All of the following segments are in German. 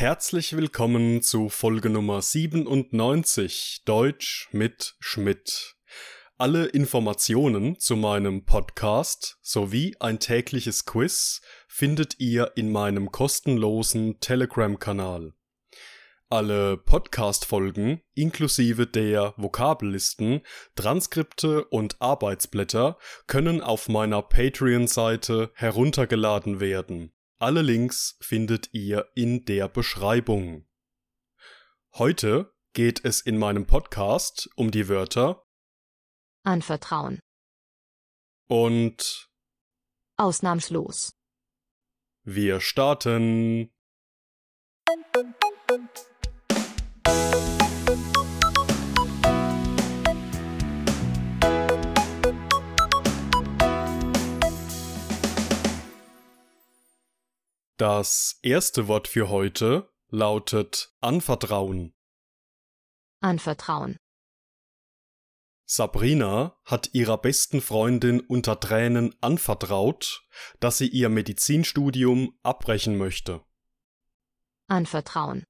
Herzlich willkommen zu Folge Nummer 97 Deutsch mit Schmidt. Alle Informationen zu meinem Podcast sowie ein tägliches Quiz findet ihr in meinem kostenlosen Telegram-Kanal. Alle Podcast-Folgen inklusive der Vokabellisten, Transkripte und Arbeitsblätter können auf meiner Patreon-Seite heruntergeladen werden. Alle Links findet ihr in der Beschreibung. Heute geht es in meinem Podcast um die Wörter Anvertrauen. und Ausnahmslos. wir starten. Das erste Wort für heute lautet Anvertrauen. Anvertrauen. Sabrina hat ihrer besten Freundin unter Tränen anvertraut, dass sie ihr Medizinstudium abbrechen möchte. Anvertrauen.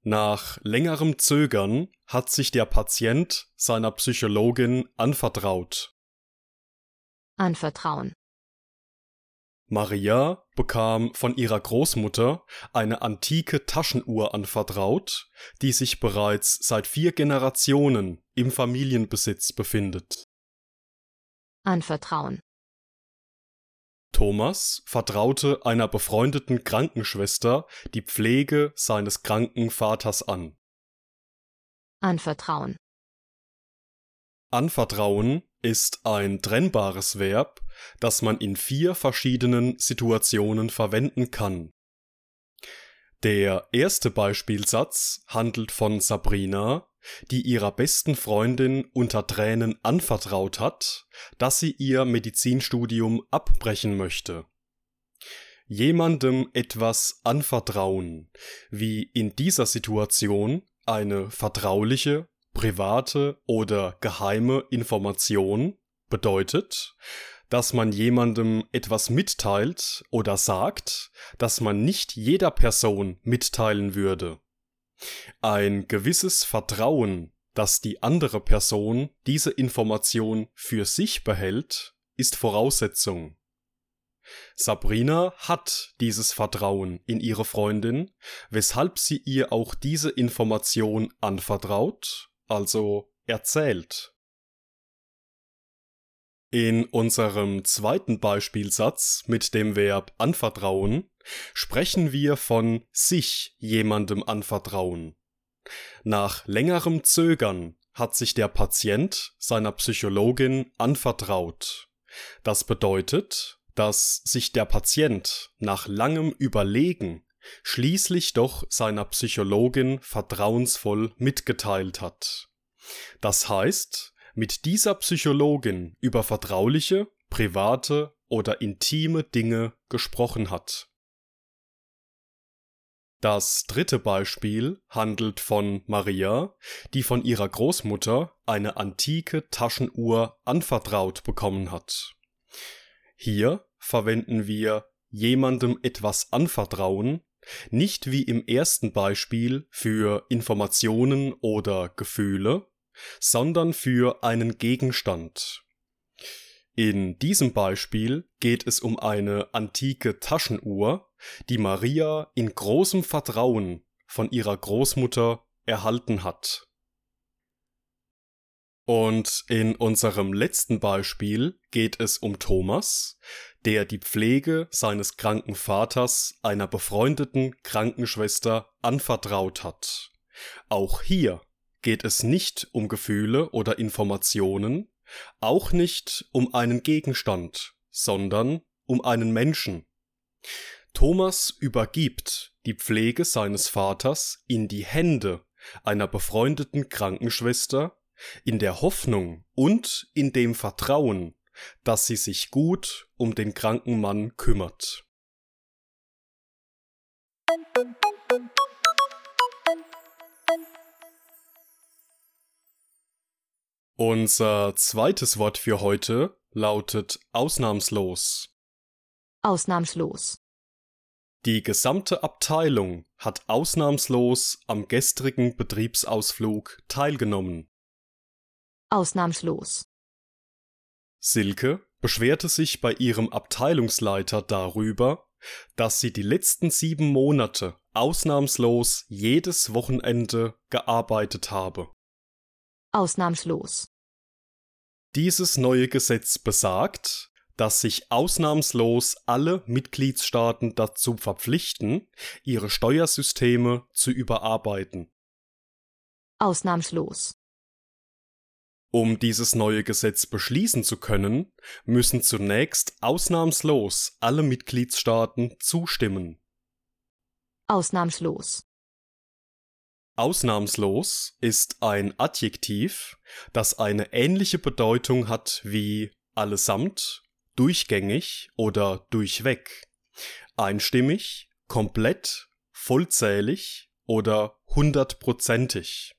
Nach längerem Zögern hat sich der Patient seiner Psychologin anvertraut. Anvertrauen. Maria bekam von ihrer Großmutter eine antike Taschenuhr anvertraut, die sich bereits seit vier Generationen im Familienbesitz befindet. Anvertrauen. Thomas vertraute einer befreundeten Krankenschwester die Pflege seines kranken Vaters an. Anvertrauen. Anvertrauen ist ein trennbares Verb, das man in vier verschiedenen Situationen verwenden kann. Der erste Beispielsatz handelt von Sabrina, die ihrer besten Freundin unter Tränen anvertraut hat, dass sie ihr Medizinstudium abbrechen möchte. Jemandem etwas anvertrauen, wie in dieser Situation eine vertrauliche, private oder geheime Information, bedeutet, dass man jemandem etwas mitteilt oder sagt, das man nicht jeder Person mitteilen würde. Ein gewisses Vertrauen, dass die andere Person diese Information für sich behält, ist Voraussetzung. Sabrina hat dieses Vertrauen in ihre Freundin, weshalb sie ihr auch diese Information anvertraut, also erzählt. In unserem zweiten Beispielsatz mit dem Verb anvertrauen sprechen wir von sich jemandem anvertrauen. Nach längerem Zögern hat sich der Patient seiner Psychologin anvertraut. Das bedeutet, dass sich der Patient nach langem Überlegen schließlich doch seiner Psychologin vertrauensvoll mitgeteilt hat. Das heißt, mit dieser Psychologin über vertrauliche, private oder intime Dinge gesprochen hat. Das dritte Beispiel handelt von Maria, die von ihrer Großmutter eine antike Taschenuhr anvertraut bekommen hat. Hier verwenden wir jemandem etwas anvertrauen, nicht wie im ersten Beispiel für Informationen oder Gefühle, sondern für einen Gegenstand. In diesem Beispiel geht es um eine antike Taschenuhr, die Maria in großem Vertrauen von ihrer Großmutter erhalten hat. Und in unserem letzten Beispiel geht es um Thomas, der die Pflege seines kranken Vaters einer befreundeten Krankenschwester anvertraut hat. Auch hier geht es nicht um Gefühle oder Informationen, auch nicht um einen Gegenstand, sondern um einen Menschen. Thomas übergibt die Pflege seines Vaters in die Hände einer befreundeten Krankenschwester, in der Hoffnung und in dem Vertrauen, dass sie sich gut um den kranken Mann kümmert. Unser zweites Wort für heute lautet ausnahmslos. Ausnahmslos. Die gesamte Abteilung hat ausnahmslos am gestrigen Betriebsausflug teilgenommen. Ausnahmslos. Silke beschwerte sich bei ihrem Abteilungsleiter darüber, dass sie die letzten sieben Monate ausnahmslos jedes Wochenende gearbeitet habe. Ausnahmslos. Dieses neue Gesetz besagt, dass sich ausnahmslos alle Mitgliedstaaten dazu verpflichten, ihre Steuersysteme zu überarbeiten. Ausnahmslos. Um dieses neue Gesetz beschließen zu können, müssen zunächst ausnahmslos alle Mitgliedstaaten zustimmen. Ausnahmslos. Ausnahmslos ist ein Adjektiv, das eine ähnliche Bedeutung hat wie allesamt, durchgängig oder durchweg, einstimmig, komplett, vollzählig oder hundertprozentig.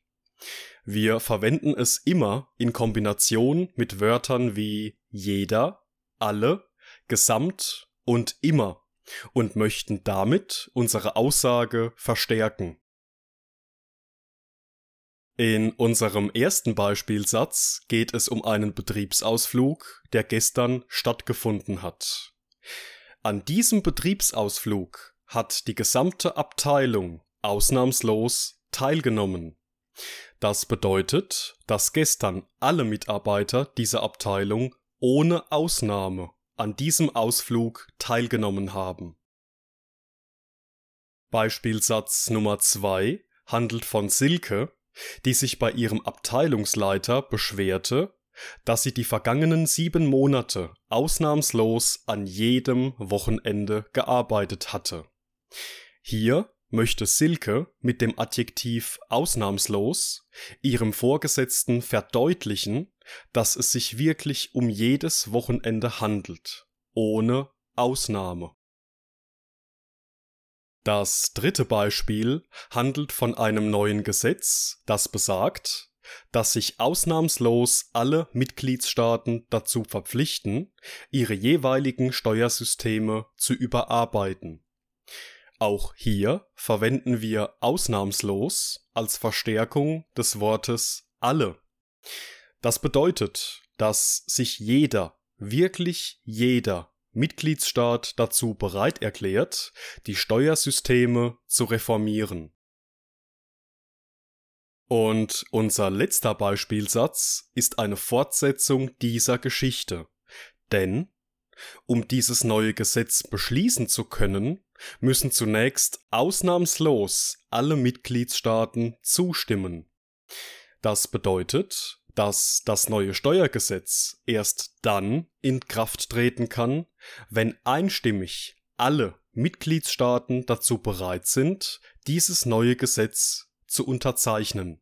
Wir verwenden es immer in Kombination mit Wörtern wie jeder, alle, gesamt und immer und möchten damit unsere Aussage verstärken. In unserem ersten Beispielsatz geht es um einen Betriebsausflug, der gestern stattgefunden hat. An diesem Betriebsausflug hat die gesamte Abteilung ausnahmslos teilgenommen. Das bedeutet, dass gestern alle Mitarbeiter dieser Abteilung ohne Ausnahme an diesem Ausflug teilgenommen haben. Beispielsatz Nummer zwei handelt von Silke, die sich bei ihrem Abteilungsleiter beschwerte, dass sie die vergangenen sieben Monate ausnahmslos an jedem Wochenende gearbeitet hatte. Hier möchte Silke mit dem Adjektiv ausnahmslos ihrem Vorgesetzten verdeutlichen, dass es sich wirklich um jedes Wochenende handelt, ohne Ausnahme. Das dritte Beispiel handelt von einem neuen Gesetz, das besagt, dass sich ausnahmslos alle Mitgliedstaaten dazu verpflichten, ihre jeweiligen Steuersysteme zu überarbeiten. Auch hier verwenden wir ausnahmslos als Verstärkung des Wortes alle. Das bedeutet, dass sich jeder, wirklich jeder Mitgliedsstaat dazu bereit erklärt, die Steuersysteme zu reformieren. Und unser letzter Beispielsatz ist eine Fortsetzung dieser Geschichte. Denn, um dieses neue Gesetz beschließen zu können, müssen zunächst ausnahmslos alle Mitgliedstaaten zustimmen. Das bedeutet, dass das neue Steuergesetz erst dann in Kraft treten kann, wenn einstimmig alle Mitgliedstaaten dazu bereit sind, dieses neue Gesetz zu unterzeichnen.